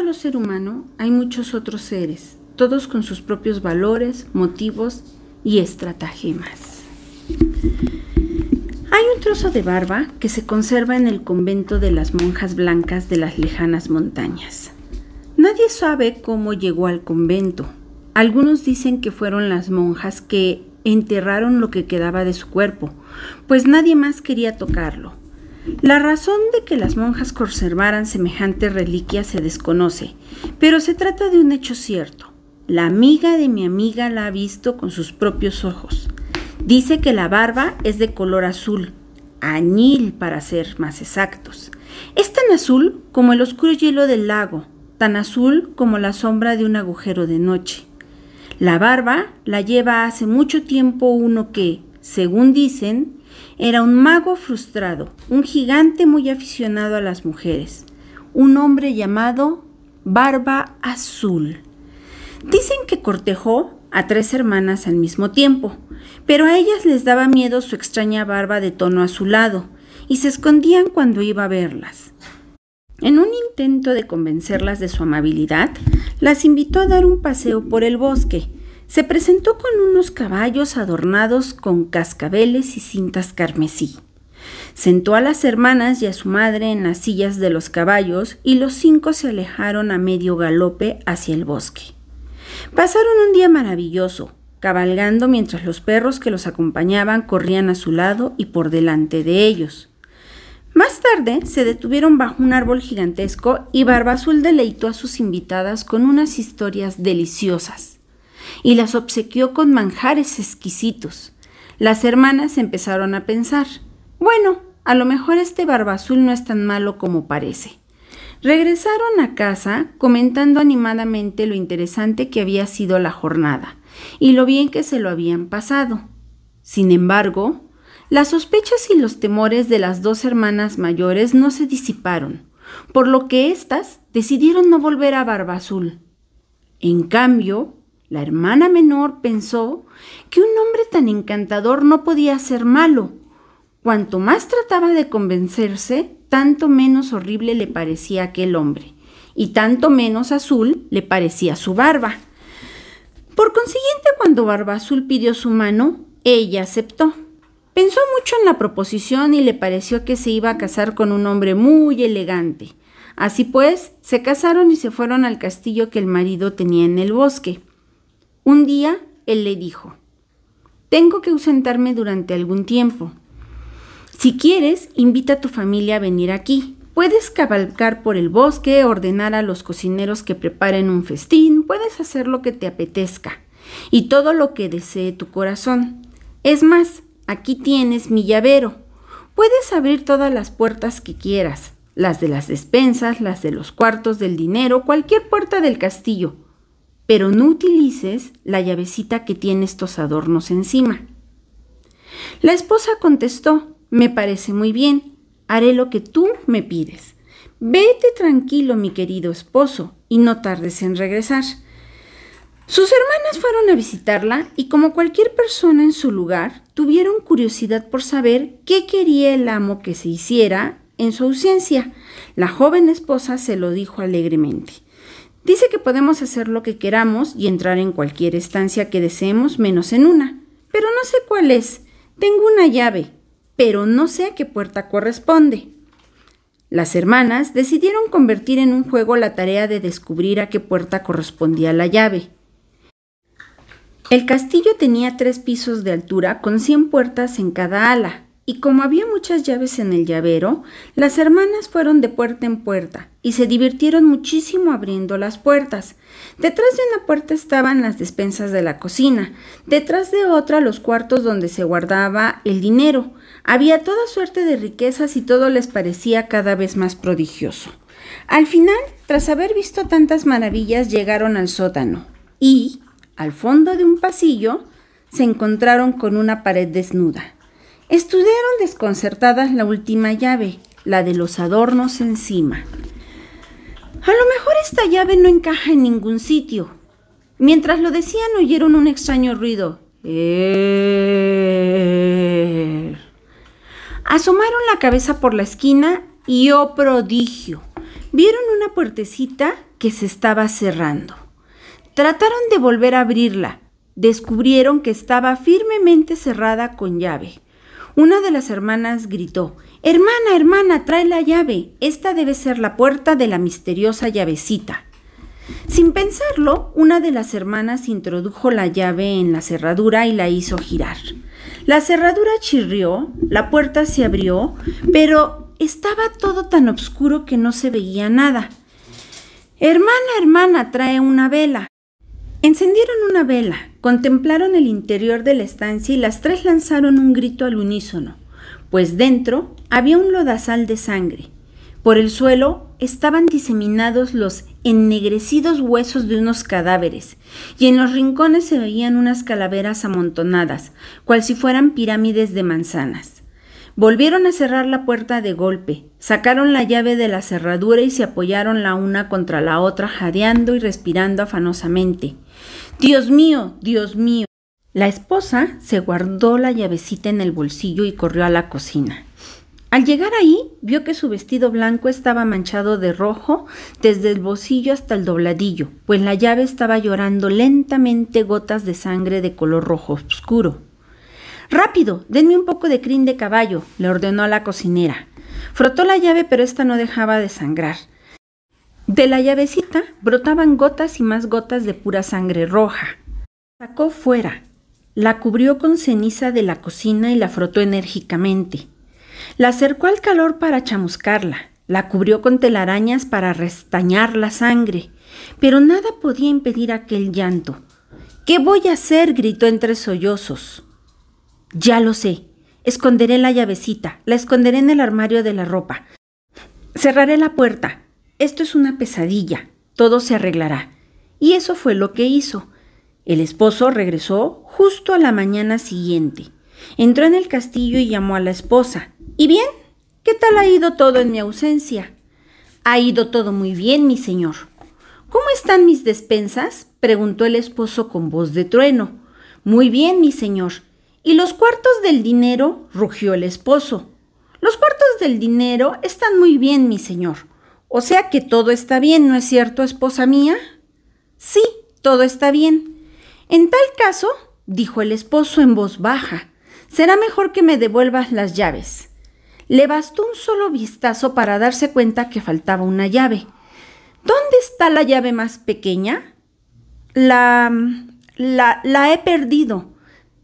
solo ser humano hay muchos otros seres, todos con sus propios valores, motivos y estratagemas. Hay un trozo de barba que se conserva en el convento de las monjas blancas de las lejanas montañas. Nadie sabe cómo llegó al convento. Algunos dicen que fueron las monjas que enterraron lo que quedaba de su cuerpo, pues nadie más quería tocarlo. La razón de que las monjas conservaran semejante reliquia se desconoce, pero se trata de un hecho cierto. La amiga de mi amiga la ha visto con sus propios ojos. Dice que la barba es de color azul, añil para ser más exactos. Es tan azul como el oscuro hielo del lago, tan azul como la sombra de un agujero de noche. La barba la lleva hace mucho tiempo uno que, según dicen, era un mago frustrado, un gigante muy aficionado a las mujeres, un hombre llamado Barba Azul. Dicen que cortejó a tres hermanas al mismo tiempo, pero a ellas les daba miedo su extraña barba de tono azulado y se escondían cuando iba a verlas. En un intento de convencerlas de su amabilidad, las invitó a dar un paseo por el bosque. Se presentó con unos caballos adornados con cascabeles y cintas carmesí. Sentó a las hermanas y a su madre en las sillas de los caballos y los cinco se alejaron a medio galope hacia el bosque. Pasaron un día maravilloso, cabalgando mientras los perros que los acompañaban corrían a su lado y por delante de ellos. Más tarde se detuvieron bajo un árbol gigantesco y Barba Azul deleitó a sus invitadas con unas historias deliciosas y las obsequió con manjares exquisitos. Las hermanas empezaron a pensar, bueno, a lo mejor este Barba Azul no es tan malo como parece. Regresaron a casa comentando animadamente lo interesante que había sido la jornada y lo bien que se lo habían pasado. Sin embargo, las sospechas y los temores de las dos hermanas mayores no se disiparon, por lo que éstas decidieron no volver a Barba Azul. En cambio, la hermana menor pensó que un hombre tan encantador no podía ser malo. Cuanto más trataba de convencerse, tanto menos horrible le parecía aquel hombre, y tanto menos azul le parecía su barba. Por consiguiente, cuando Barba Azul pidió su mano, ella aceptó. Pensó mucho en la proposición y le pareció que se iba a casar con un hombre muy elegante. Así pues, se casaron y se fueron al castillo que el marido tenía en el bosque. Un día, él le dijo, Tengo que ausentarme durante algún tiempo. Si quieres, invita a tu familia a venir aquí. Puedes cabalgar por el bosque, ordenar a los cocineros que preparen un festín, puedes hacer lo que te apetezca y todo lo que desee tu corazón. Es más, aquí tienes mi llavero. Puedes abrir todas las puertas que quieras, las de las despensas, las de los cuartos del dinero, cualquier puerta del castillo, pero no utilices la llavecita que tiene estos adornos encima. La esposa contestó, me parece muy bien. Haré lo que tú me pides. Vete tranquilo, mi querido esposo, y no tardes en regresar. Sus hermanas fueron a visitarla y como cualquier persona en su lugar, tuvieron curiosidad por saber qué quería el amo que se hiciera en su ausencia. La joven esposa se lo dijo alegremente. Dice que podemos hacer lo que queramos y entrar en cualquier estancia que deseemos menos en una, pero no sé cuál es. Tengo una llave, pero no sé a qué puerta corresponde. Las hermanas decidieron convertir en un juego la tarea de descubrir a qué puerta correspondía la llave. El castillo tenía tres pisos de altura con cien puertas en cada ala, y como había muchas llaves en el llavero, las hermanas fueron de puerta en puerta y se divirtieron muchísimo abriendo las puertas. Detrás de una puerta estaban las despensas de la cocina, detrás de otra los cuartos donde se guardaba el dinero, había toda suerte de riquezas y todo les parecía cada vez más prodigioso. Al final, tras haber visto tantas maravillas, llegaron al sótano y, al fondo de un pasillo, se encontraron con una pared desnuda. Estudiaron desconcertadas la última llave, la de los adornos encima. A lo mejor esta llave no encaja en ningún sitio. Mientras lo decían oyeron un extraño ruido. Eh... Asomaron la cabeza por la esquina y, oh prodigio, Vieron una puertecita que se estaba cerrando. Trataron de volver a abrirla. Descubrieron que estaba firmemente cerrada con llave. Una de las hermanas gritó, Hermana, hermana, trae la llave. Esta debe ser la puerta de la misteriosa llavecita. Sin pensarlo, una de las hermanas introdujo la llave en la cerradura y la hizo girar. La cerradura chirrió, la puerta se abrió, pero estaba todo tan oscuro que no se veía nada. Hermana, hermana, trae una vela. Encendieron una vela, contemplaron el interior de la estancia y las tres lanzaron un grito al unísono, pues dentro había un lodazal de sangre. Por el suelo estaban diseminados los ennegrecidos huesos de unos cadáveres, y en los rincones se veían unas calaveras amontonadas, cual si fueran pirámides de manzanas. Volvieron a cerrar la puerta de golpe, sacaron la llave de la cerradura y se apoyaron la una contra la otra, jadeando y respirando afanosamente. Dios mío, Dios mío. La esposa se guardó la llavecita en el bolsillo y corrió a la cocina. Al llegar ahí, vio que su vestido blanco estaba manchado de rojo desde el bolsillo hasta el dobladillo, pues la llave estaba llorando lentamente gotas de sangre de color rojo oscuro. Rápido, denme un poco de crin de caballo, le ordenó a la cocinera. Frotó la llave, pero ésta no dejaba de sangrar. De la llavecita brotaban gotas y más gotas de pura sangre roja. Sacó fuera, la cubrió con ceniza de la cocina y la frotó enérgicamente. La acercó al calor para chamuscarla, la cubrió con telarañas para restañar la sangre, pero nada podía impedir aquel llanto. ¿Qué voy a hacer? gritó entre sollozos. Ya lo sé. Esconderé la llavecita, la esconderé en el armario de la ropa. Cerraré la puerta. Esto es una pesadilla. Todo se arreglará. Y eso fue lo que hizo. El esposo regresó justo a la mañana siguiente. Entró en el castillo y llamó a la esposa. ¿Y bien? ¿Qué tal ha ido todo en mi ausencia? Ha ido todo muy bien, mi señor. ¿Cómo están mis despensas? preguntó el esposo con voz de trueno. Muy bien, mi señor. ¿Y los cuartos del dinero? rugió el esposo. Los cuartos del dinero están muy bien, mi señor. O sea que todo está bien, ¿no es cierto, esposa mía? Sí, todo está bien. En tal caso, dijo el esposo en voz baja, será mejor que me devuelvas las llaves. Le bastó un solo vistazo para darse cuenta que faltaba una llave. ¿Dónde está la llave más pequeña? La... la... la he perdido.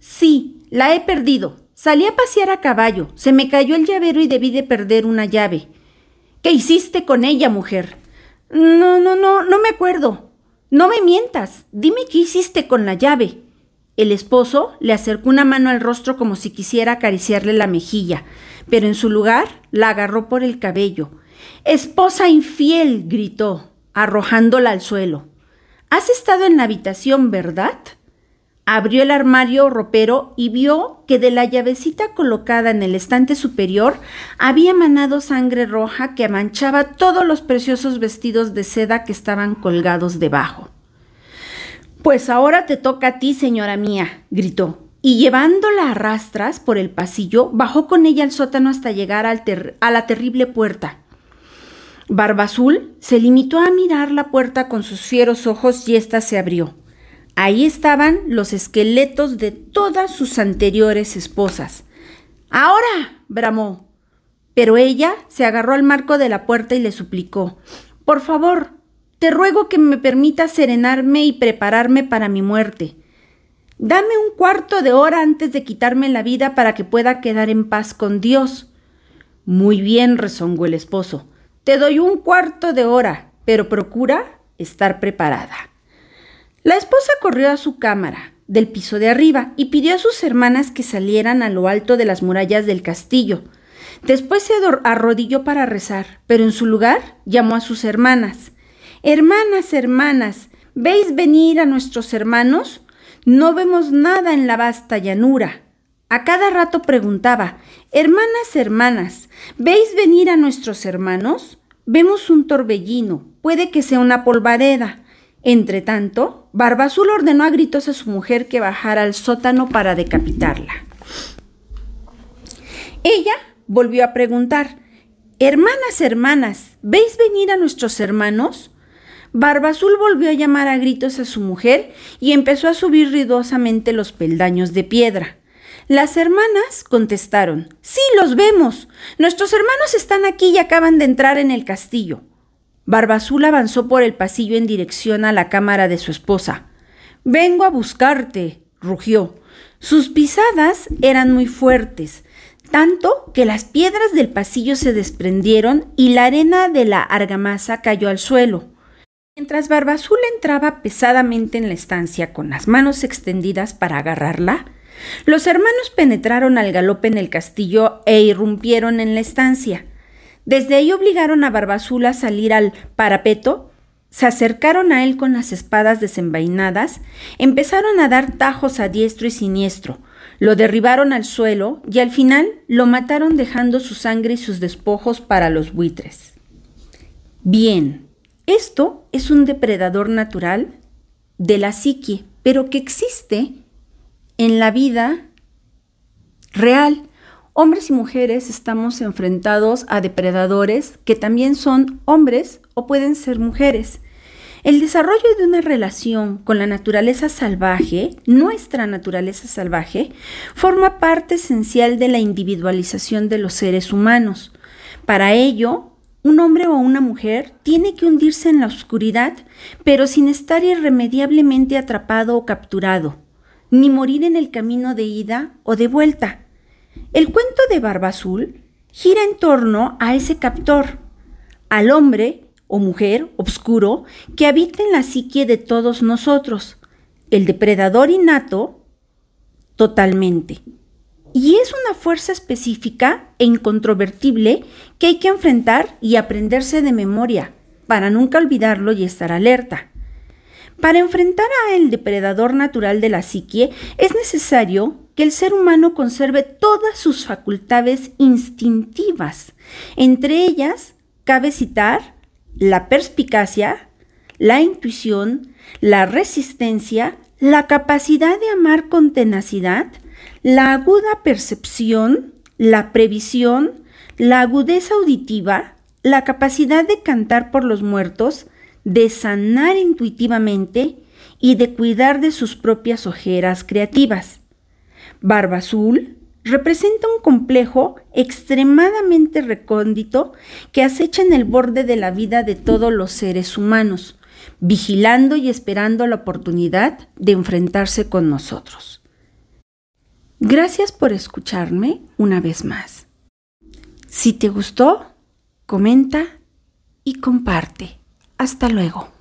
Sí, la he perdido. Salí a pasear a caballo, se me cayó el llavero y debí de perder una llave. ¿Qué hiciste con ella, mujer? No, no, no, no me acuerdo. No me mientas. Dime qué hiciste con la llave. El esposo le acercó una mano al rostro como si quisiera acariciarle la mejilla pero en su lugar la agarró por el cabello. Esposa infiel, gritó, arrojándola al suelo. Has estado en la habitación, ¿verdad? Abrió el armario ropero y vio que de la llavecita colocada en el estante superior había manado sangre roja que manchaba todos los preciosos vestidos de seda que estaban colgados debajo. Pues ahora te toca a ti, señora mía, gritó y llevándola a rastras por el pasillo, bajó con ella al sótano hasta llegar a la terrible puerta. Barbazul se limitó a mirar la puerta con sus fieros ojos y ésta se abrió. Ahí estaban los esqueletos de todas sus anteriores esposas. ¡Ahora! bramó. Pero ella se agarró al marco de la puerta y le suplicó Por favor, te ruego que me permitas serenarme y prepararme para mi muerte. Dame un cuarto de hora antes de quitarme la vida para que pueda quedar en paz con Dios. Muy bien, rezongó el esposo. Te doy un cuarto de hora, pero procura estar preparada. La esposa corrió a su cámara, del piso de arriba, y pidió a sus hermanas que salieran a lo alto de las murallas del castillo. Después se arrodilló para rezar, pero en su lugar llamó a sus hermanas. Hermanas, hermanas, ¿veis venir a nuestros hermanos? No vemos nada en la vasta llanura. A cada rato preguntaba, Hermanas, hermanas, ¿veis venir a nuestros hermanos? Vemos un torbellino, puede que sea una polvareda. Entre tanto, Barbazul ordenó a gritos a su mujer que bajara al sótano para decapitarla. Ella volvió a preguntar, Hermanas, hermanas, ¿veis venir a nuestros hermanos? Barbazul volvió a llamar a gritos a su mujer y empezó a subir ruidosamente los peldaños de piedra. Las hermanas contestaron, Sí, los vemos. Nuestros hermanos están aquí y acaban de entrar en el castillo. Barbazul avanzó por el pasillo en dirección a la cámara de su esposa. Vengo a buscarte, rugió. Sus pisadas eran muy fuertes, tanto que las piedras del pasillo se desprendieron y la arena de la argamasa cayó al suelo. Mientras Barbazul entraba pesadamente en la estancia con las manos extendidas para agarrarla, los hermanos penetraron al galope en el castillo e irrumpieron en la estancia. Desde ahí obligaron a Barbazul a salir al parapeto, se acercaron a él con las espadas desenvainadas, empezaron a dar tajos a diestro y siniestro, lo derribaron al suelo y al final lo mataron dejando su sangre y sus despojos para los buitres. Bien, esto es un depredador natural de la psique, pero que existe en la vida real. Hombres y mujeres estamos enfrentados a depredadores que también son hombres o pueden ser mujeres. El desarrollo de una relación con la naturaleza salvaje, nuestra naturaleza salvaje, forma parte esencial de la individualización de los seres humanos. Para ello, un hombre o una mujer tiene que hundirse en la oscuridad, pero sin estar irremediablemente atrapado o capturado, ni morir en el camino de ida o de vuelta. El cuento de Barba Azul gira en torno a ese captor, al hombre o mujer obscuro que habita en la psique de todos nosotros, el depredador innato totalmente. Y es una fuerza específica e incontrovertible que hay que enfrentar y aprenderse de memoria para nunca olvidarlo y estar alerta. Para enfrentar a el depredador natural de la psique es necesario que el ser humano conserve todas sus facultades instintivas. Entre ellas cabe citar la perspicacia, la intuición, la resistencia, la capacidad de amar con tenacidad, la aguda percepción, la previsión, la agudeza auditiva, la capacidad de cantar por los muertos, de sanar intuitivamente y de cuidar de sus propias ojeras creativas. Barba Azul representa un complejo extremadamente recóndito que acecha en el borde de la vida de todos los seres humanos, vigilando y esperando la oportunidad de enfrentarse con nosotros. Gracias por escucharme una vez más. Si te gustó, comenta y comparte. Hasta luego.